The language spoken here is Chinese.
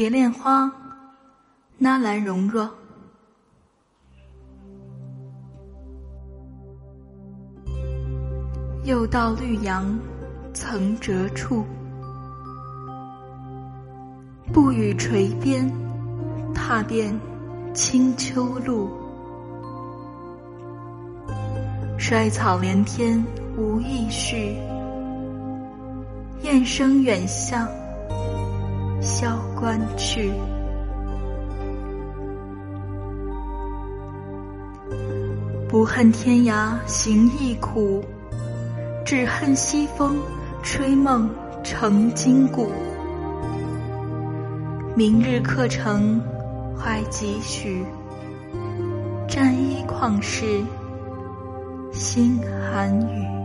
蝶恋花，纳兰容若。又到绿杨曾折处，不语垂鞭，踏遍青丘路。衰草连天无意绪，雁声远向萧关去。不恨天涯行亦苦。只恨西风吹梦成今古。明日客程怀几许？沾衣旷世心寒雨。